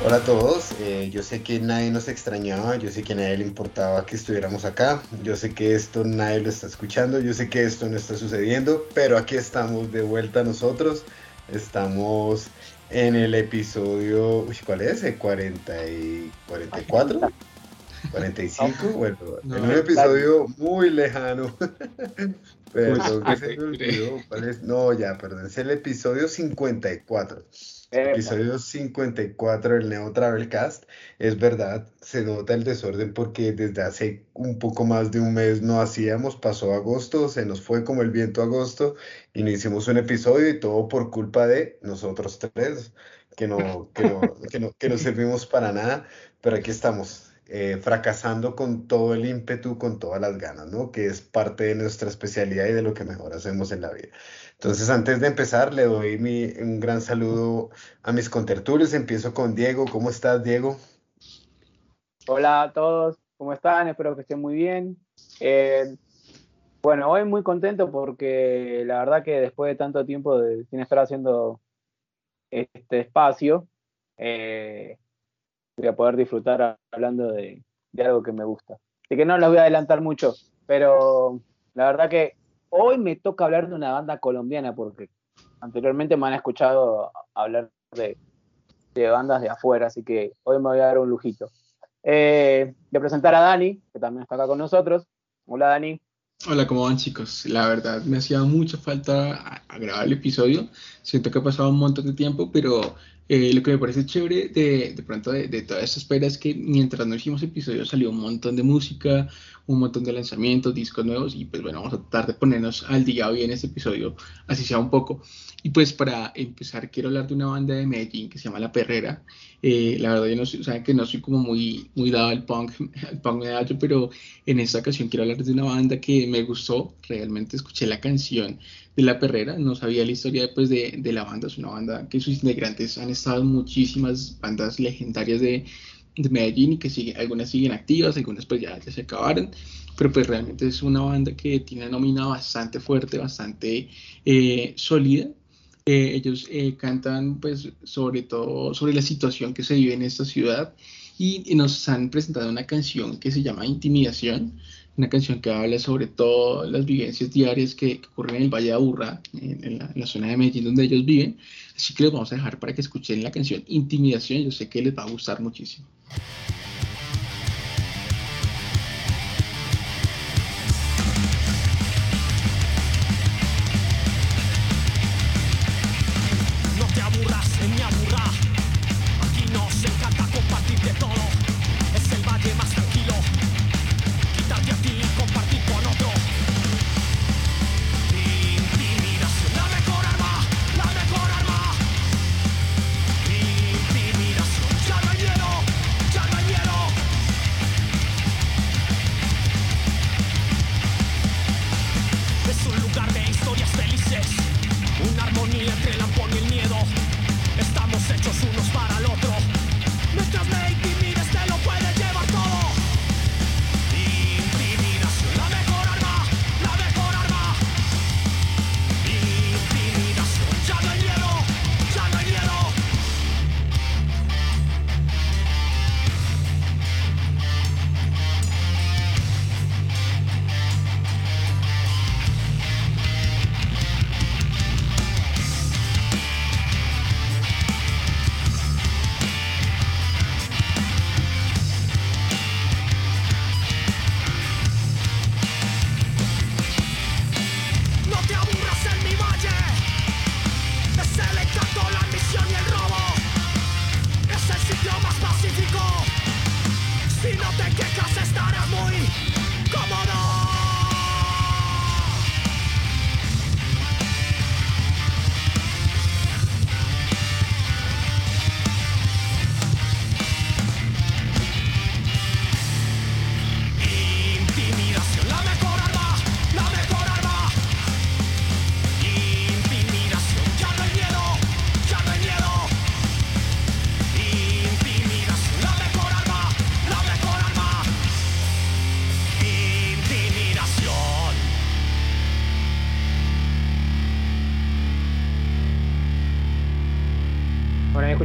Hola a todos, eh, yo sé que nadie nos extrañaba, yo sé que a nadie le importaba que estuviéramos acá, yo sé que esto nadie lo está escuchando, yo sé que esto no está sucediendo, pero aquí estamos de vuelta nosotros, estamos en el episodio, uy, ¿cuál es? ¿El 40 y 44? 45, bueno, en un episodio muy lejano. Que se me olvidó. ¿Cuál es? No, ya, perdón, es el episodio 54. Episodio 54 del Neo Travel Cast. Es verdad, se nota el desorden porque desde hace un poco más de un mes no hacíamos, pasó agosto, se nos fue como el viento agosto y no hicimos un episodio y todo por culpa de nosotros tres, que no, que no, que no, que no servimos para nada, pero aquí estamos eh, fracasando con todo el ímpetu, con todas las ganas, ¿no? Que es parte de nuestra especialidad y de lo que mejor hacemos en la vida. Entonces, antes de empezar, le doy mi, un gran saludo a mis contertulios. Empiezo con Diego. ¿Cómo estás, Diego? Hola a todos, ¿cómo están? Espero que estén muy bien. Eh, bueno, hoy muy contento porque la verdad que después de tanto tiempo de, sin estar haciendo este espacio, eh, voy a poder disfrutar hablando de, algo que me gusta. Así que no les voy a adelantar mucho, pero la verdad que hoy me toca hablar de una banda colombiana porque anteriormente me han escuchado hablar de, bandas de afuera, así que hoy me voy a dar un lujito. Eh, de presentar a Dani, que también está acá con nosotros. Hola Dani. Hola, ¿cómo van chicos? La verdad me hacía mucha falta grabar el episodio. Siento que ha pasado un montón de tiempo, pero eh, lo que me parece chévere de, de pronto de, de, toda esta espera es que mientras no hicimos episodios salió un montón de música, un montón de lanzamientos, discos nuevos y pues bueno, vamos a tratar de ponernos al día hoy en este episodio, así sea un poco. Y pues para empezar quiero hablar de una banda de Medellín que se llama La Perrera. Eh, la verdad yo no soy, saben que no soy como muy, muy dado al punk, al punk medallo, pero en esta ocasión quiero hablar de una banda que me gustó, realmente escuché la canción de La Perrera, no sabía la historia pues, de, de la banda, es una banda que sus integrantes han estado en muchísimas bandas legendarias de, de Medellín y que sigue, algunas siguen activas, algunas pues ya, se acabaron, pero pues realmente es una banda que tiene una nómina bastante fuerte, bastante eh, sólida. Eh, ellos eh, cantan pues sobre todo sobre la situación que se vive en esta ciudad. Y, nos han presentado una canción que se llama Intimidación, una canción que habla sobre todo las vivencias diarias que, ocurren en el Valle de Aburrá, en, la, en, la, zona de Medellín donde ellos viven. Así que les vamos a dejar para que escuchen la canción Intimidación, yo sé que les va a gustar muchísimo.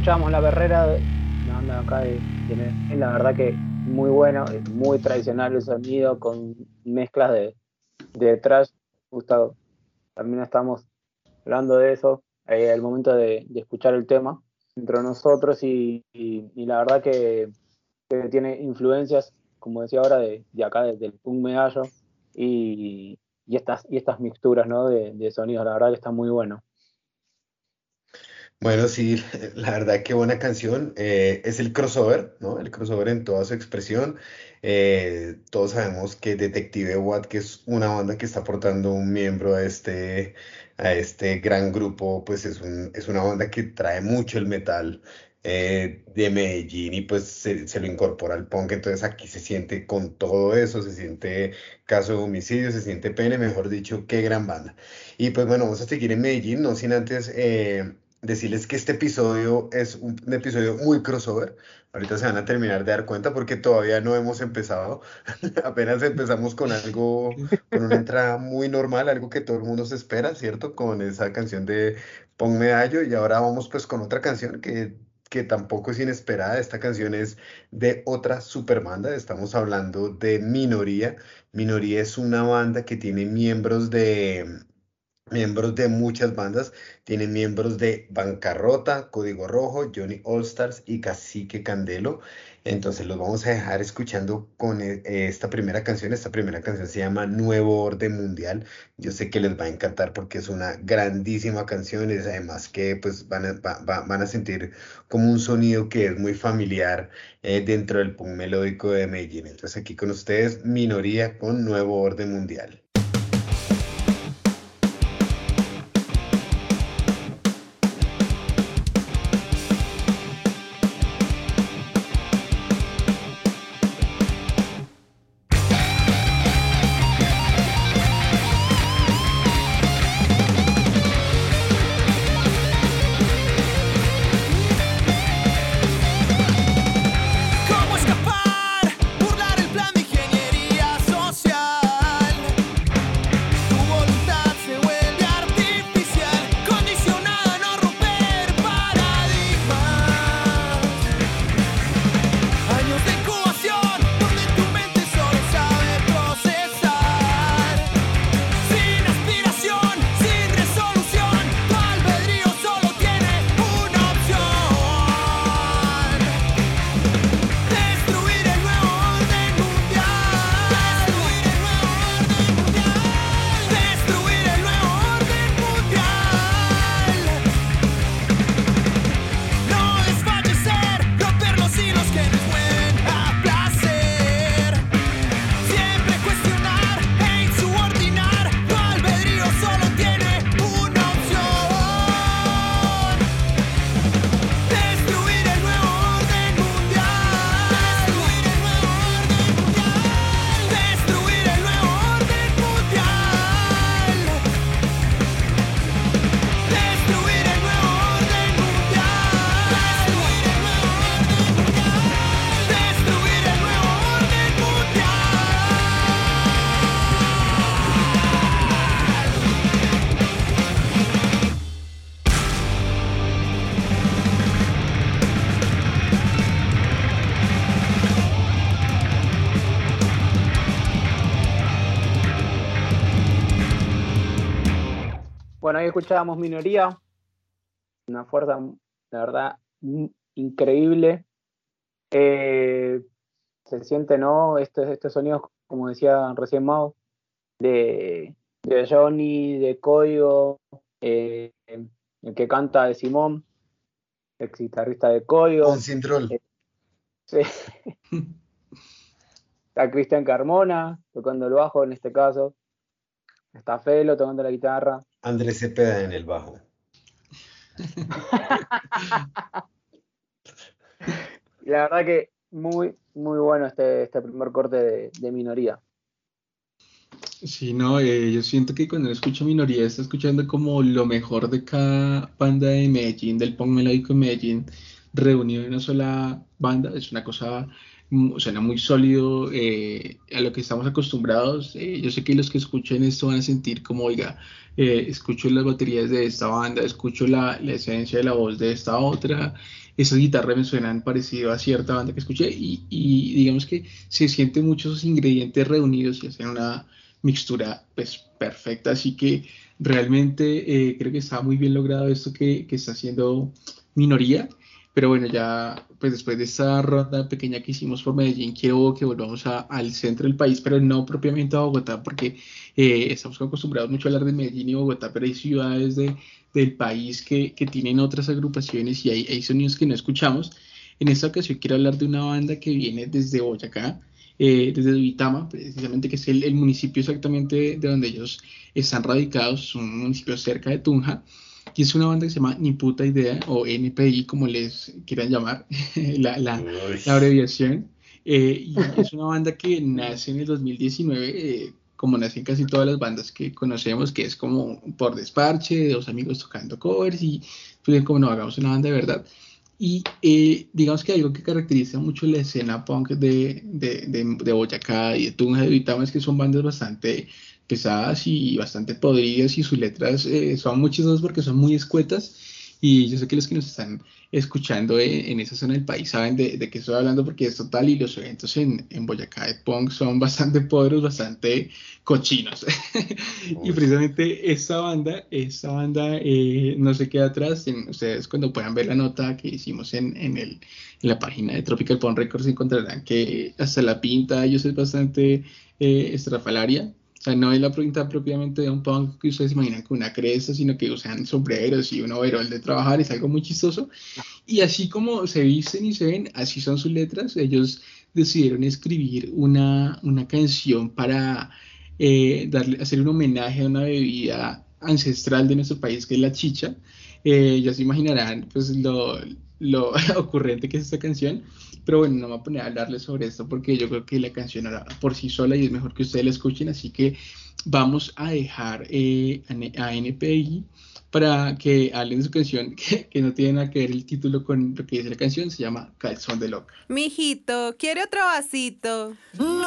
Escuchábamos La Barrera una banda acá de, de la verdad que muy bueno, muy tradicional el sonido con mezclas de, de trash. Gustavo, también estamos hablando de eso eh, momento de, escuchar el tema entre nosotros y, la verdad que, tiene influencias, como decía ahora, de, acá, desde el punk medallo y, estas, y estas mixturas ¿no? de, de sonidos, la verdad que está muy bueno. Bueno, sí, la verdad que buena canción. Eh, es el crossover, ¿no? El crossover en toda su expresión. Eh, todos sabemos que Detective Watt, que es una banda que está aportando un miembro a este, a este gran grupo, pues es, un, es una banda que trae mucho el metal eh, de Medellín y pues se, se, lo incorpora al punk. Entonces aquí se siente con todo eso, se siente caso de homicidio, se siente pene, mejor dicho, qué gran banda. Y pues bueno, vamos a seguir en Medellín, no sin antes decirles que este episodio es un, episodio muy crossover. Ahorita se van a terminar de dar cuenta porque todavía no hemos empezado. Apenas empezamos con algo, con una entrada muy normal, algo que todo el mundo se espera, ¿cierto? Con esa canción de Pon Medallo y ahora vamos pues con otra canción que, que tampoco es inesperada. Esta canción es de otra super banda. Estamos hablando de Minoría. Minoría es una banda que tiene miembros de miembros de muchas bandas. Tienen miembros de Bancarrota, Código Rojo, Johnny All Stars y Cacique Candelo. Entonces los vamos a dejar escuchando con eh, esta primera canción. Esta primera canción se llama Nuevo Orden Mundial. Yo sé que les va a encantar porque es una grandísima canción y además que pues van a, van a sentir como un sonido que es muy familiar eh, dentro del punk melódico de Medellín. Entonces aquí con ustedes, Minoría con Nuevo Orden Mundial. Escuchábamos Minoría, una fuerza, la verdad, increíble. Eh, se siente, ¿no? Estos, estos sonidos, como decía recién Mao, de, de Johnny, de Código, eh, el que canta de Simón, ex guitarrista de Código. Con Sintrol. Eh, sí. Está Cristian Carmona tocando el bajo en este caso. Está Felo tocando la guitarra. Andrés Cepeda en el bajo. La verdad que muy, muy bueno este, este primer corte de, minoría. Sí, no, eh, yo siento que cuando escucho minoría está escuchando como lo mejor de cada banda de Medellín, del punk melódico de Medellín, reunido en una sola banda. Es una cosa suena muy sólido eh, a lo que estamos acostumbrados. Eh, yo sé que los que escuchen esto van a sentir como, oiga, eh, escucho las baterías de esta banda, escucho la, la, esencia de la voz de esta otra, esas guitarras me suenan parecido a cierta banda que escuché y, digamos que se sienten muchos ingredientes reunidos y hacen una mixtura pues perfecta, así que realmente creo que está muy bien logrado esto que, que está haciendo minoría pero bueno, ya pues después de esta ronda pequeña que hicimos por Medellín, quiero que volvamos al centro del país, pero no propiamente a Bogotá, porque eh, estamos acostumbrados mucho a hablar de Medellín y Bogotá, pero hay ciudades de, del país que, que, tienen otras agrupaciones y hay, hay, sonidos que no escuchamos. En esta ocasión quiero hablar de una banda que viene desde Boyacá, eh, desde Duitama, precisamente que es el, el, municipio exactamente de donde ellos están radicados, un municipio cerca de Tunja y es una banda que se llama Ni Puta Idea, o NPI, como les quieran llamar, la, la, la, abreviación. Eh, y es una banda que nace en el 2019, eh, como nacen casi todas las bandas que conocemos, que es como por desparche, dos amigos tocando covers y pues como no hagamos una banda de verdad. Y eh, digamos que algo que caracteriza mucho la escena punk de, de, de, de Boyacá y de Tunja de Vitama es que son bandas bastante pesadas y bastante podridas y sus letras eh, son muy chistosas porque son muy escuetas y yo sé que los que nos están escuchando en, esa zona del país saben de, de, qué estoy hablando porque es total y los eventos en, en Boyacá de Punk son bastante podros, bastante cochinos. y precisamente esta banda, esta banda eh, no se queda atrás. En, ustedes cuando puedan ver la nota que hicimos en, en, el, en la página de Tropical Punk Records encontrarán que hasta la pinta ellos es bastante eh, estrafalaria sea, no es la pregunta propiamente de un punk que ustedes imaginan con una cresta, sino que usan sombreros y un overol de trabajar, es algo muy chistoso. Y así como se visten y se ven, así son sus letras. Ellos decidieron escribir una, una canción para eh, darle, hacer un homenaje a una bebida ancestral de nuestro país, que es la chicha. Eh, ya se imaginarán pues lo, lo ocurrente que es esta canción. Pero bueno, no me voy a poner a hablarles sobre esto porque yo creo que la canción era por sí sola y es mejor que ustedes la escuchen. Así que vamos a dejar eh, a NPI para que hablen de su canción que, que, no tiene nada que ver el título con lo que dice la canción. Se llama Calzón de Loca. Mijito, ¿quiere otro vasito? ¡No!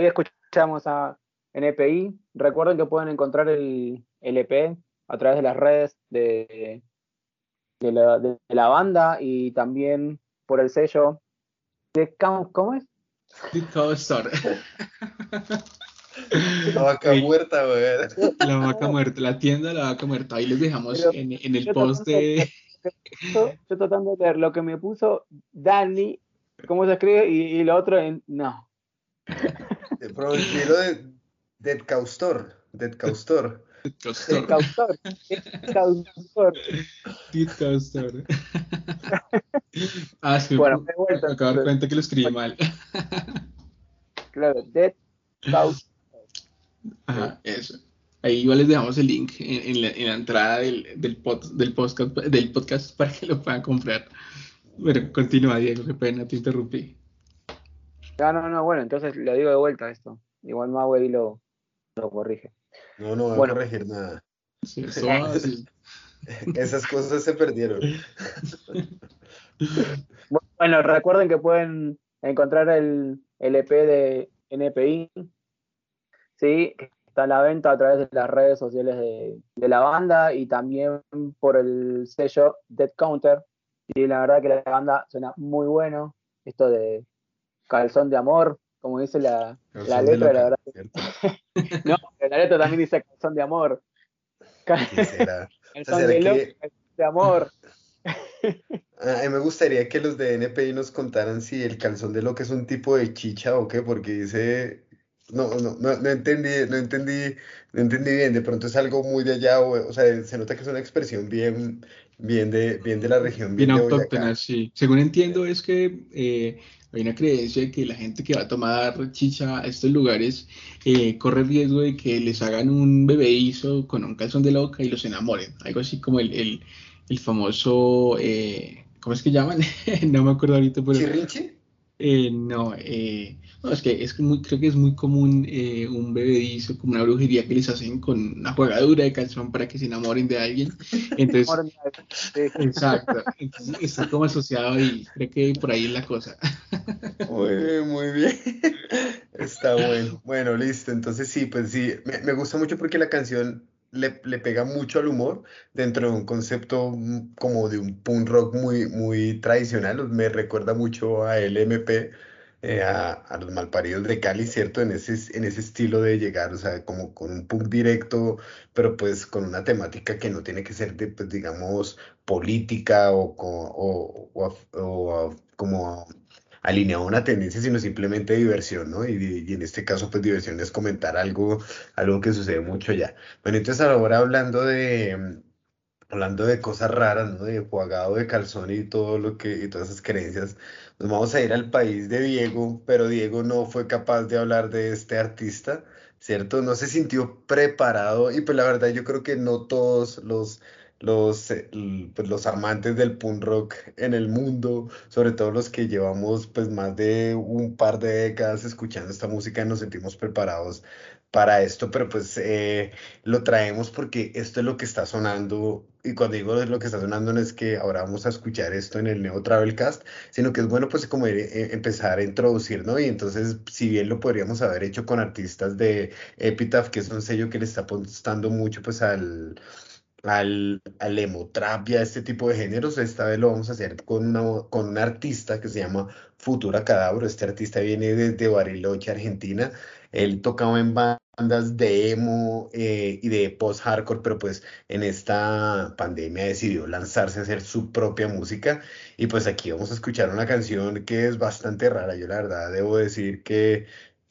Ahí escuchamos a NPI. Recuerden que pueden encontrar el, el EP a través de las redes de, de, la, de la banda y también por el sello de ¿cómo es? The Cow Store. La vaca muerta, weón. La vaca muerta, la tienda de la vaca muerta. Ahí les dejamos Pero- en, en el post de. Yo, yo tratando de leer lo que me puso Dani, cómo se escribe, y, y lo otro en no. De Dead Caustor. Dead Caustor. The Cow El Store. cautor. El cautor. The Cow Store. Ah, es que Bueno, me de vuelta, acabo de dar cuenta que lo escribí mal. Claro, Dead Cautor. Ajá, eso. Ahí igual les dejamos el link en, en la, en la entrada del, del, pod- del, podcast, del podcast para que lo puedan comprar. Pero continúa, Diego, qué pena, te interrumpí. No, no, no, bueno, entonces lo digo de vuelta esto. Igual Mau ahí lo, lo corrige. No, no voy a Bueno. corregir nada. Sí, va. Esas cosas se perdieron. Bueno, recuerden que pueden encontrar el, el EP de NPI. Sí, que está a la venta a través de las redes sociales de, de la banda y también por el sello Dead Counter. Y la verdad que la banda suena muy bueno. Esto de calzón de amor, como dice la, la de letra, la verdad. No, la letra también dice calzón de amor. Calzón ¿será de que- loca, calzón de amor. A mí me gustaría que los de NPI nos contaran si el calzón de lo que es un tipo de chicha o qué, porque dice, no, no, no, no entendí, no entendí, no entendí bien, de pronto es algo muy de allá, o, o sea, se nota que es una expresión bien, bien de, bien de la región, Bien bien autóctona, sí. Según entiendo es que eh, hay una creencia de que la gente que va a tomar chicha a estos lugares eh, corre riesgo de que les hagan un bebedizo con un calzón de loca y los enamoren. Algo así como el, el, el famoso, eh, ¿cómo es que llaman? No me acuerdo ahorita, pero ¿Chirrinche? eh, no, eh, no, es que es muy, creo que es muy común eh, un bebedizo, como una brujería que les hacen con una jugadura de calzón para que se enamoren de alguien. Entonces, sí. Exacto, entonces está como asociado y creo que por ahí es la cosa. Muy bien, muy bien. Está bueno. Bueno, listo. Entonces sí, pues sí, me, me gusta mucho porque la canción le, le pega mucho al humor dentro de un concepto mm, como de un punk rock muy, muy tradicional. Me recuerda mucho a LMP, eh, a, a los Malparidos de Cali, ¿cierto? En ese, en ese estilo de llegar, o sea, como con un punk directo, pero pues con una temática que no tiene que ser de, pues digamos, política o, o, o o como alineado a una tendencia, sino simplemente diversión, ¿no? Y, y en este caso, pues diversión es comentar algo, algo que sucede mucho allá. Bueno, entonces ahora hablando de, hablando de cosas raras, ¿no? De jugado de calzón y todo lo que, todas esas creencias, nos vamos a ir al país de Diego, pero Diego no fue capaz de hablar de este artista, ¿cierto? No se sintió preparado y pues la verdad yo creo que no todos los... Los, eh, pues, los amantes del punk rock en el mundo, sobre todo los que llevamos pues más de un par de décadas escuchando esta música, nos sentimos preparados para esto, pero pues eh, lo traemos porque esto es lo que está sonando, y cuando digo lo que está sonando no es que ahora vamos a escuchar esto en el Neo Travelcast, sino que es bueno pues como eh, empezar a introducir, ¿no? Y entonces, si bien lo podríamos haber hecho con artistas de Epitaph, que es un sello que le está apostando mucho pues al al, al emotrap y a este tipo de géneros. Esta vez lo vamos a hacer con una, con un artista que se llama Futura Cadabro. Este artista viene desde Bariloche, Argentina. Él tocaba en bandas de emo eh, y de post-hardcore, pero pues en esta pandemia decidió lanzarse a hacer su propia música. Y pues aquí vamos a escuchar una canción que es bastante rara. Yo la verdad debo decir que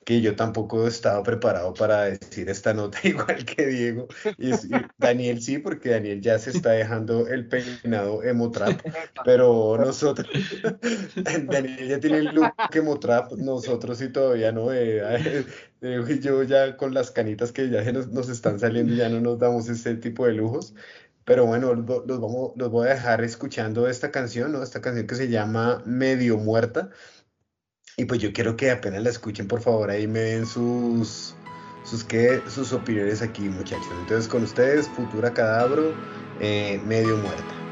que yo tampoco estaba preparado para decir esta nota igual que Diego. Y, y Daniel sí, porque Daniel ya se está dejando el peinado emo trap, pero nosotros, Daniel ya tiene el look emo trap, nosotros sí todavía no. Eh, y yo ya con las canitas que ya se nos, nos están saliendo, ya no nos damos ese tipo de lujos. Pero bueno, los, los vamos, los voy a dejar escuchando esta canción, ¿no? Esta canción que se llama Medio Muerta. Y pues yo quiero que apenas la escuchen, por favor, ahí me den sus, sus, ¿qué? sus opiniones aquí, muchachos. Entonces, con ustedes, Futura Cadabro, eh, medio muerta.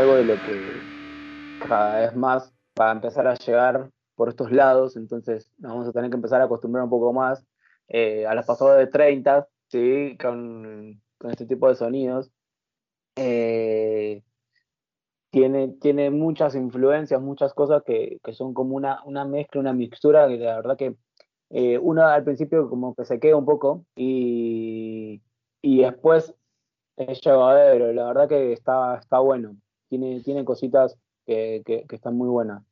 Algo de lo que cada vez más va a empezar a llegar por estos lados, entonces nos vamos a tener que empezar a acostumbrar un poco más eh, a las pasadas de 30, ¿sí? con, con este tipo de sonidos. Eh, tiene, tiene muchas influencias, muchas cosas que, que, son como una, una mezcla, una mixtura, que la verdad que eh, uno al principio como que se queda un poco y, y después es llevadero, la verdad que está, está bueno tiene, tiene cositas que, que, están muy buenas.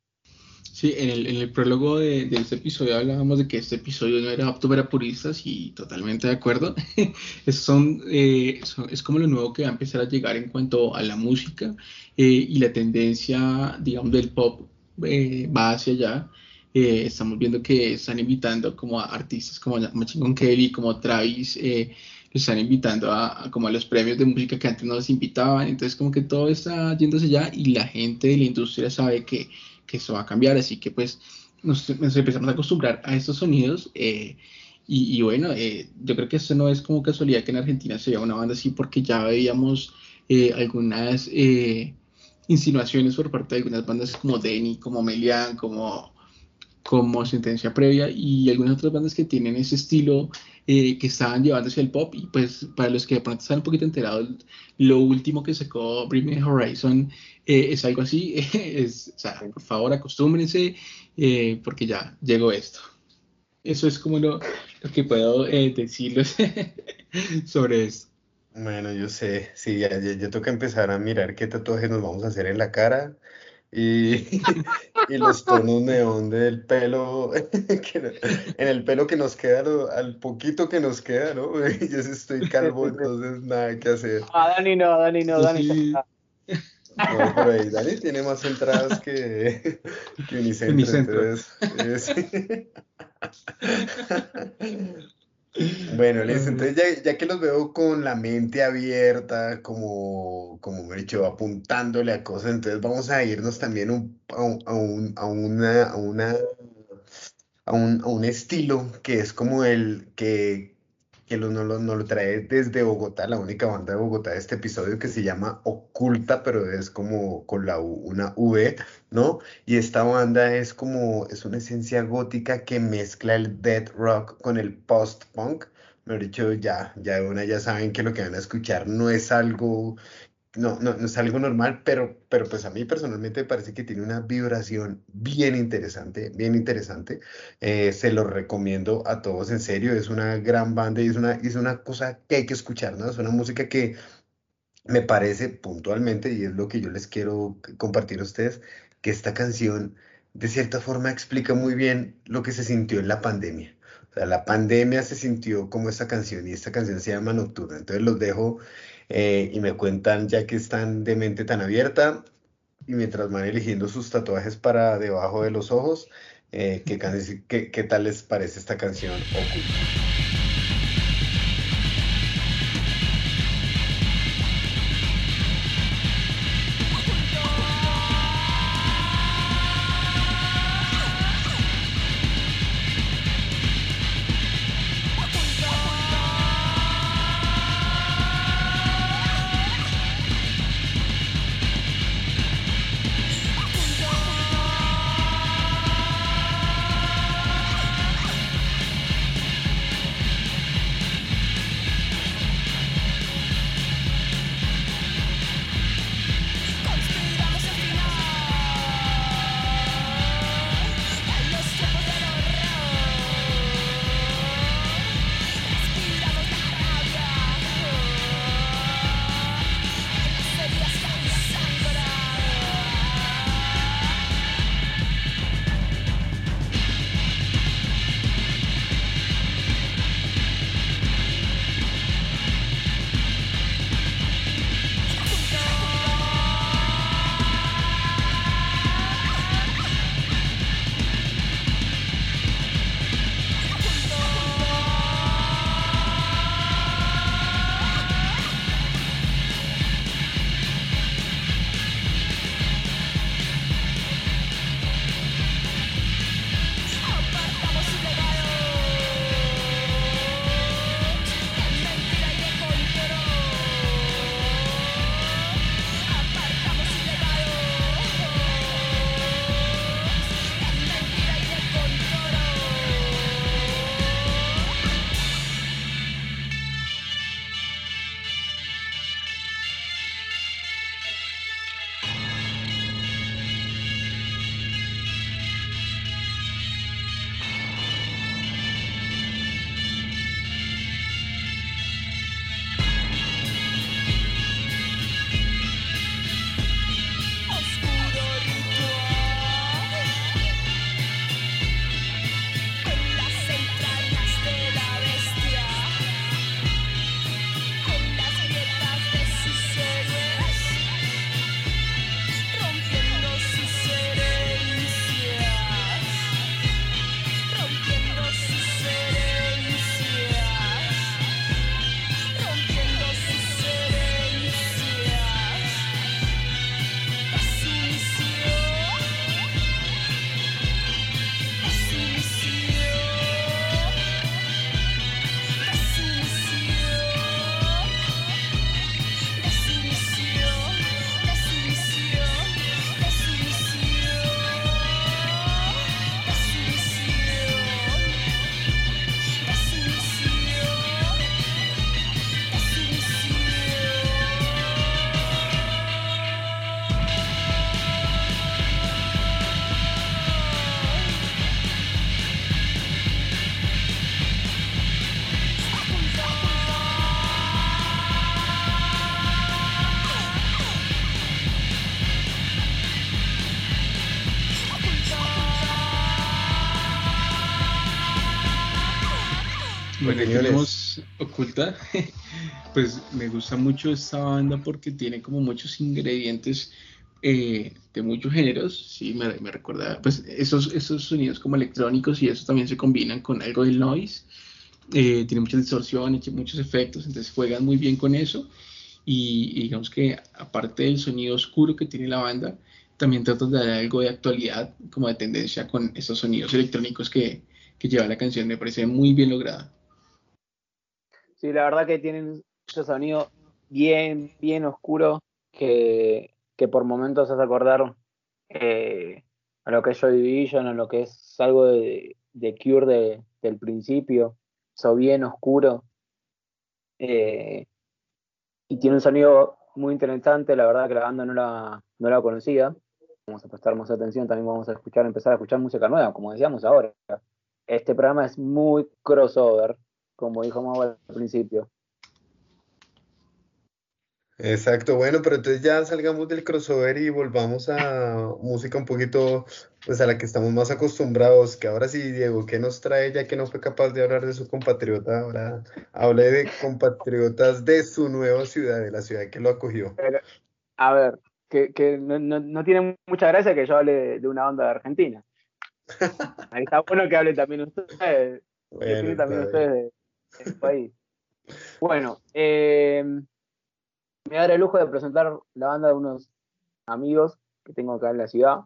Sí, en el, en el prólogo de, de, este episodio hablábamos de que este episodio no era apto para puristas y totalmente de acuerdo. es, son, eh, es como lo nuevo que va a empezar a llegar en cuanto a la música eh, y la tendencia, digamos, del pop eh, va hacia allá. Eh, estamos viendo que están invitando como a artistas como Machine Kelly, como Travis, están invitando a, como a los premios de música que antes no les invitaban, entonces como que todo está yéndose ya y la gente de la industria sabe que, que eso va a cambiar, así que pues nos, empezamos a acostumbrar a estos sonidos eh, y, bueno, eh, yo creo que eso no es como casualidad que en Argentina se vea una banda así porque ya veíamos eh, algunas insinuaciones por parte de algunas bandas como Denny, como Melian, como como sentencia previa y algunas otras bandas que tienen ese estilo eh, que estaban llevándose el pop y pues para los que de pronto están un poquito enterados lo último que sacó Bring Me Horizon eh, es algo así es, o sea, por favor acostúmbrense eh, porque ya llegó esto eso es como lo, lo que puedo eh, decirles sobre esto. Bueno, yo sé, sí, ya, ya, empezar a mirar qué tatuajes nos vamos a hacer en la cara y, y los tonos neón del pelo, que en el pelo que nos queda, lo- al poquito que nos queda, ¿no? Yo sí estoy calvo, entonces nada que hacer. Ah, Dani no, Dani no, Dani Sí. No, pero ahí Dani tiene más entradas que, que Unicentro, Unicentro. entonces, eh. Bueno, listo, entonces ya, ya que los veo con la mente abierta, como, como me he dicho, apuntándole a cosas, entonces vamos a irnos también un- a, un- a un- a una, a una, a un, a un estilo que es como el que, que lo, nos lo, nos lo trae desde Bogotá, la única banda de Bogotá de este episodio que se llama Oculta, pero es como con la U, una V, ¿no? Y esta banda es como, es una esencia gótica que mezcla el death rock con el post-punk. Mejor dicho, ya, ya de una ya saben que lo que van a escuchar no es algo, no, no, no es algo normal, pero, pero pues a mí personalmente me parece que tiene una vibración bien interesante, bien interesante. Eh, se lo recomiendo a todos, en serio, es una gran banda y es una, es una cosa que hay que escuchar, ¿no? Es una música que me parece puntualmente, y es lo que yo les quiero compartir a ustedes, que esta canción de cierta forma explica muy bien lo que se sintió en la pandemia. O sea, la pandemia se sintió como esta canción y esta canción se llama Nocturna. Entonces los dejo eh, y me cuentan ya que están de mente tan abierta y mientras van eligiendo sus tatuajes para debajo de los ojos, eh, ¿qué, qué, qué tal les parece esta canción Oculta? Tenemos oculta. pues me gusta mucho esta banda porque tiene como muchos ingredientes eh, de muchos géneros. Sí, me, me, recuerda, pues esos, esos sonidos como electrónicos y eso también se combinan con algo del noise. Eh, tiene muchas distorsiones, muchos efectos, entonces juegan muy bien con eso. Y, digamos que aparte del sonido oscuro que tiene la banda, también tratan de dar algo de actualidad, como de tendencia con esos sonidos electrónicos que, que lleva la canción. Me parece muy bien lograda. Sí, la verdad que tienen ese sonido bien, bien oscuro que, que por momentos hace acordar eh, a lo que es Joy Division, a lo que es algo de, de Cure del principio, eso bien oscuro. Eh, y tiene un sonido muy interesante, la verdad que la banda no la, no la conocía. Vamos a prestar más atención, también vamos a escuchar, empezar a escuchar música nueva, como decíamos ahora. Este programa es muy crossover, como dijo Mau al principio. Exacto, bueno, pero entonces ya salgamos del crossover y volvamos a música un poquito, pues a la que estamos más acostumbrados, que ahora sí, Diego, ¿qué nos trae ya que no fue capaz de hablar de su compatriota? Ahora hable de compatriotas de su nueva ciudad, de la ciudad que lo acogió. a ver, que, no, tiene mucha gracia que yo hable de, una banda de Argentina. Ahí está bueno que hable también ustedes, bueno, también ustedes de, Bueno, eh, me da el lujo de presentar la banda de unos amigos que tengo acá en la ciudad.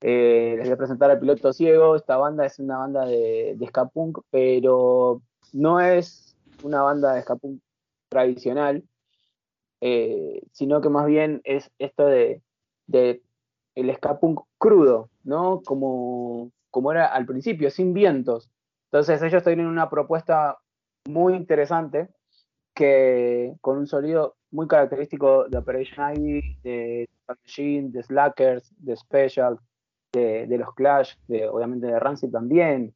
Eh, les voy a presentar al piloto ciego. Esta banda es una banda de, de ska punk, pero no es una banda de ska punk tradicional, eh, sino que más bien es esto de, de el ska punk crudo, ¿no? Como, como era al principio, sin vientos. Entonces ellos tienen una propuesta muy interesante que con un sonido muy característico de Operation Ivy, de Machine, de Slackers, de Special, de, los Clash, de, obviamente de Rancid también.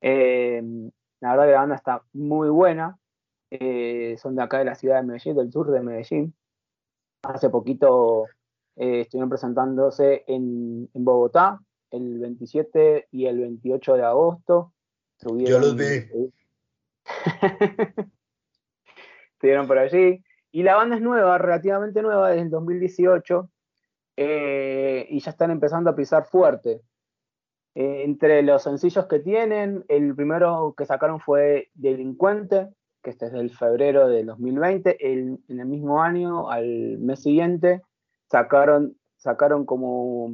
Eh, la verdad que la banda está muy buena. Eh, son de acá de la ciudad de Medellín, del sur de Medellín. Hace poquito eh, estuvieron presentándose en, en, Bogotá el 27 y el 28 de agosto. Yo los vi. estuvieron por allí. Y la banda es nueva, relativamente nueva, desde el 2018, eh, y ya están empezando a pisar fuerte. Eh, entre los sencillos que tienen, el primero que sacaron fue Delincuente, que este es del febrero del 2020. en el mismo año, al mes siguiente, sacaron, sacaron como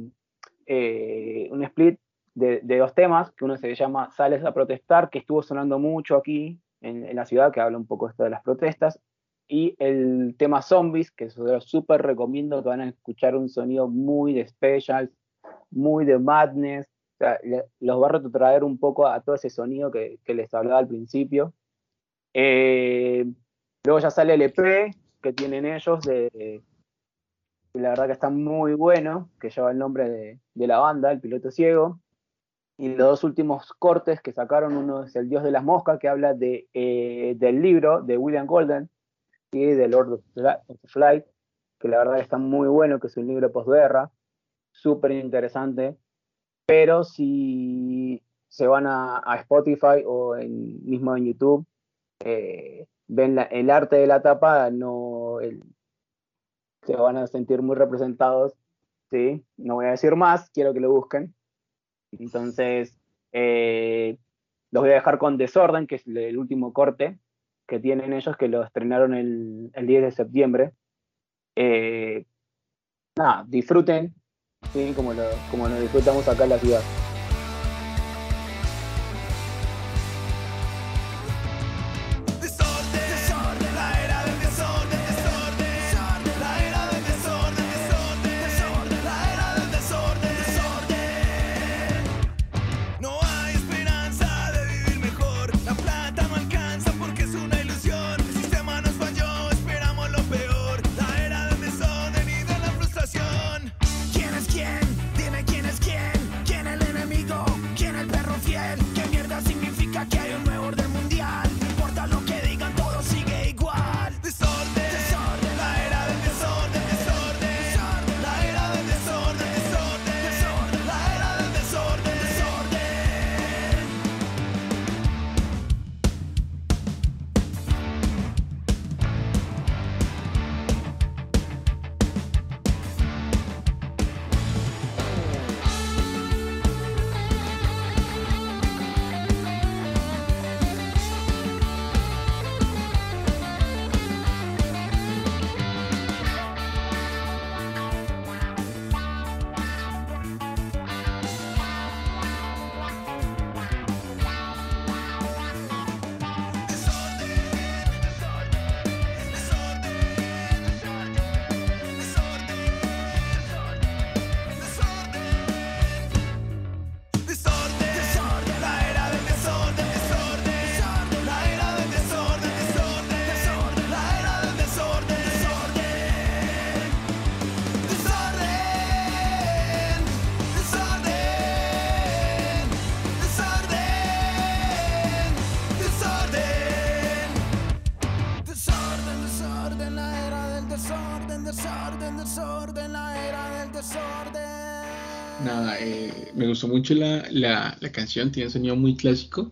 eh, un split de, dos temas, que uno se llama Sales a protestar, que estuvo sonando mucho aquí en, la ciudad, que habla un poco esto de las protestas, y el tema Zombies, que se lo súper recomiendo, que van a escuchar un sonido muy de Special, muy de Madness, los va a retrotraer un poco a todo ese sonido que, les hablaba al principio. Eh, luego ya sale el EP que tienen ellos, de, la verdad que está muy bueno, que lleva el nombre de, la banda, El Piloto Ciego. Y los dos últimos cortes que sacaron, uno es El Dios de las Moscas, que habla de, eh, del libro de William Golden, de Lord of the Flight, que la verdad está muy bueno, que es un libro posguerra, súper interesante, pero si se van a, Spotify o en, mismo en YouTube, eh, ven el arte de la tapa, no se van a sentir muy representados, ¿sí? No voy a decir más, quiero que lo busquen. Entonces, eh, los voy a dejar con Desorden, que es el último corte, que tienen ellos, que lo estrenaron el, el 10 de septiembre. Eh, nada, disfruten, ¿sí? como, lo, como lo disfrutamos acá en la ciudad. desorden, desorden, la era del desorden. Nada, eh, me gustó mucho la, la, la, canción, tiene un sonido muy clásico,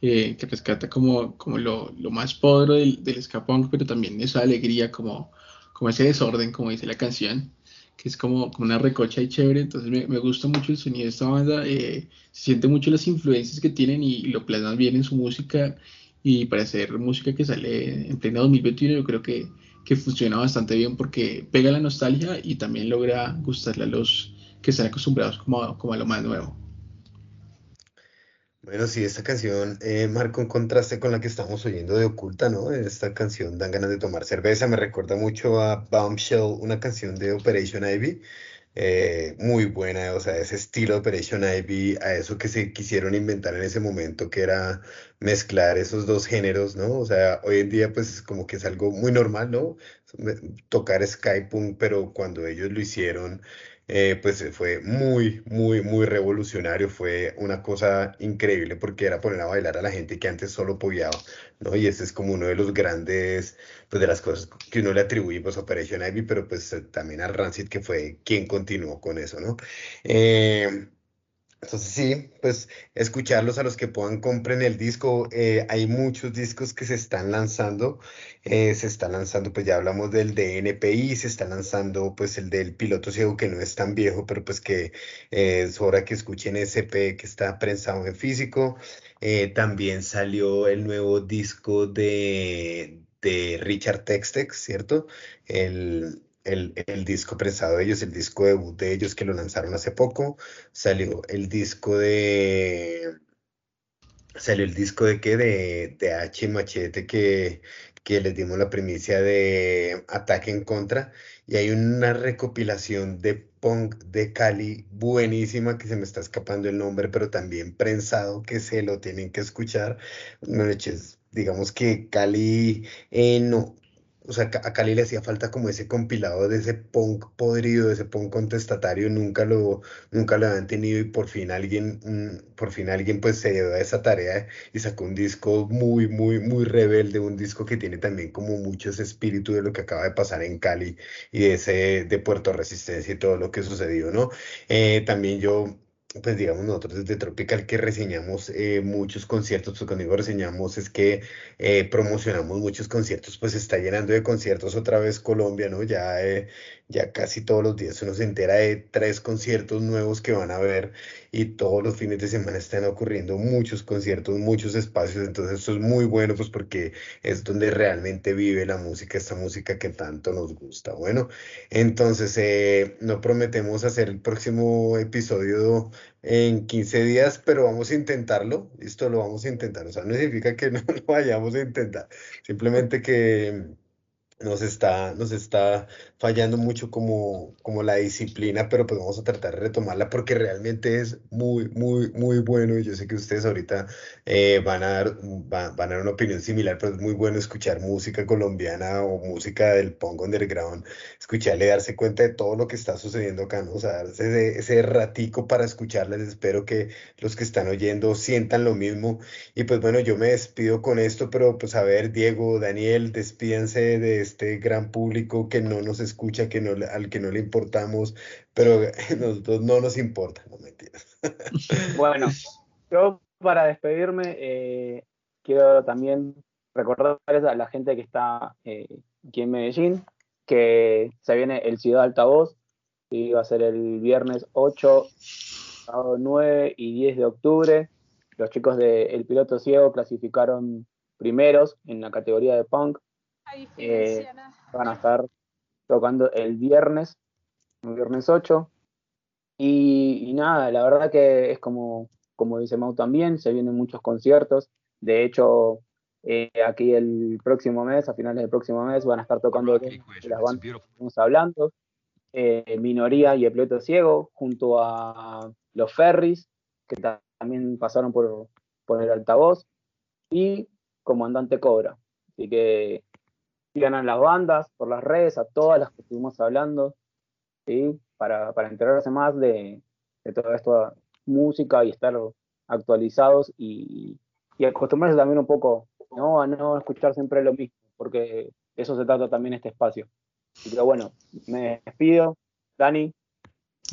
eh, que rescata como, como lo, lo más podro del, del escapón, pero también esa alegría, como, como ese desorden, como dice la canción que es como, como, una recocha y chévere, entonces me, me, gusta mucho el sonido de esta banda, eh, se siente mucho las influencias que tienen y, y, lo plasman bien en su música y para hacer música que sale en pleno 2021 yo creo que que funciona bastante bien porque pega la nostalgia y también logra gustarle a los que están acostumbrados como, como a lo más nuevo. Bueno, sí, esta canción eh, marca un contraste con la que estamos oyendo de Oculta, ¿no? Esta canción Dan ganas de tomar cerveza, me recuerda mucho a Bombshell, una canción de Operation Ivy, eh, muy buena, o sea, ese estilo de Operation Ivy, a eso que se quisieron inventar en ese momento, que era mezclar esos dos géneros, ¿no? O sea, hoy en día pues como que es algo muy normal, ¿no? Tocar Skype, pero cuando ellos lo hicieron eh, pues fue muy, muy, muy revolucionario, fue una cosa increíble porque era poner a bailar a la gente que antes solo pogueaba, ¿no? Y ese es como uno de los grandes, pues de las cosas que uno le atribuye pues a Operation Ivy, pero pues también a Rancid que fue quien continuó con eso, ¿no? Eh, entonces sí, pues escucharlos a los que puedan compren el disco. Eh, hay muchos discos que se están lanzando. Eh, se está lanzando, pues ya hablamos del de NPI, se está lanzando pues el del piloto ciego que no es tan viejo, pero pues que eh, es hora que escuchen SP que está prensado en físico. también salió el nuevo disco de, de Richard Textex, ¿cierto? El, el, el, disco prensado de ellos, el disco debut de ellos que lo lanzaron hace poco. Salió el disco de. Salió el disco de qué? De, de H Machete que, que les dimos la primicia de Ataque en Contra. Y hay una recopilación de punk de Cali buenísima que se me está escapando el nombre, pero también prensado que se lo tienen que escuchar. digamos que Cali eh, no, o sea, a Cali le hacía falta como ese compilado de ese punk podrido, de ese punk contestatario, nunca lo, nunca lo habían tenido y por fin alguien, mm, por fin alguien pues se dio a esa tarea y sacó un disco muy, muy, muy rebelde, un disco que tiene también como mucho ese espíritu de lo que acaba de pasar en Cali y de ese, de Puerto Resistencia y todo lo que sucedió, ¿no? Eh, también yo pues digamos nosotros desde Tropical que reseñamos eh, muchos conciertos, pues cuando digo reseñamos es que eh, promocionamos muchos conciertos, pues está llenando de conciertos otra vez Colombia, ¿no? Ya, eh, ya casi todos los días uno se entera de tres conciertos nuevos que van a ver y todos los fines de semana están ocurriendo muchos conciertos, muchos espacios, entonces esto es muy bueno pues porque es donde realmente vive la música, esta música que tanto nos gusta. Bueno, entonces no prometemos hacer el próximo episodio en 15 días, pero vamos a intentarlo, esto lo vamos a intentar, o sea, no significa que no lo vayamos a intentar, simplemente que nos está, nos está fallando mucho como, como la disciplina, pero pues vamos a tratar de retomarla porque realmente es muy, muy, muy bueno. Y yo sé que ustedes ahorita eh, van, a dar, van, a dar una opinión similar, pero es muy bueno escuchar música colombiana o música del punk underground, escucharle, darse cuenta de todo lo que está sucediendo acá, ¿no? o sea, ese, ese ratico para escucharles, espero que los que están oyendo sientan lo mismo. Y pues bueno, yo me despido con esto, pero pues a ver, Diego, Daniel, despídense de este gran público que no nos escucha, que no, al que no le importamos, pero nosotros no nos importa, no mentiras. Bueno, yo para despedirme eh, quiero también recordar a la gente que está eh, aquí en Medellín que se viene el Ciudad Altavoz y va a ser el viernes 8, 9 y 10 de octubre. Los chicos de El Piloto Ciego clasificaron primeros en la categoría de punk eh, van a estar tocando el viernes, el viernes 8. Y, nada, la verdad que es como, como dice Mau también, se vienen muchos conciertos. De hecho, eh, aquí el próximo mes, a finales del próximo mes, van a estar tocando las bandas que estamos hablando. Eh, Minoría y El Pleto Ciego, junto a los Ferris, que también pasaron por, por el altavoz, y Comandante Cobra. Así que sigan a las bandas por las redes, a todas las que estuvimos hablando, ¿sí? para, para enterarse más de, de toda esta música y estar actualizados y, y acostumbrarse también un poco ¿no? a no escuchar siempre lo mismo, porque eso se trata también este espacio. Que bueno, me despido. Dani.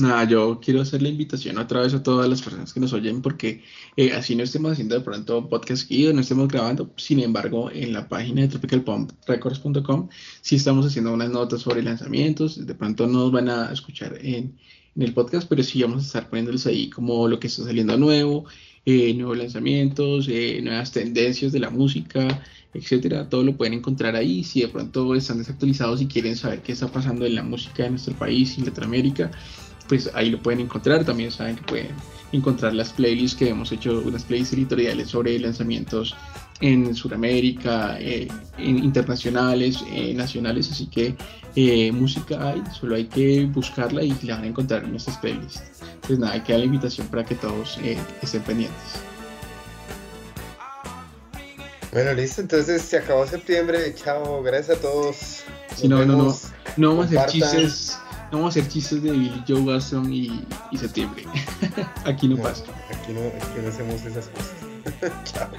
Nada, yo quiero hacer la invitación otra vez a todas las personas que nos oyen porque eh, así no estemos haciendo de pronto podcast aquí no estemos grabando, sin embargo en la página de tropicalpumprecords.com sí estamos haciendo unas notas sobre lanzamientos, de pronto no nos van a escuchar en, en el podcast, pero sí vamos a estar poniéndoles ahí como lo que está saliendo nuevo, eh, nuevos lanzamientos, eh, nuevas tendencias de la música, etcétera. Todo lo pueden encontrar ahí. Si de pronto están desactualizados y quieren saber qué está pasando en la música de nuestro país y Latinoamérica, pues ahí lo pueden encontrar. También saben que pueden encontrar las playlists que hemos hecho, unas playlists editoriales sobre lanzamientos en Sudamérica, eh, internacionales, eh, nacionales, así que eh, música hay, solo hay que buscarla y la van a encontrar en nuestras playlists. Entonces nada, hay que dar la invitación para que todos estén pendientes. Bueno, listo, entonces se acabó septiembre, chao, gracias a todos. Sí, no, no, no, no vamos a hacer chistes, no vamos a hacer chistes de Billy Joe Watson y, y septiembre. aquí no, pasa. Aquí no, aquí no hacemos esas cosas. chao.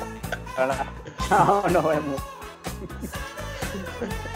Chao, nos vemos.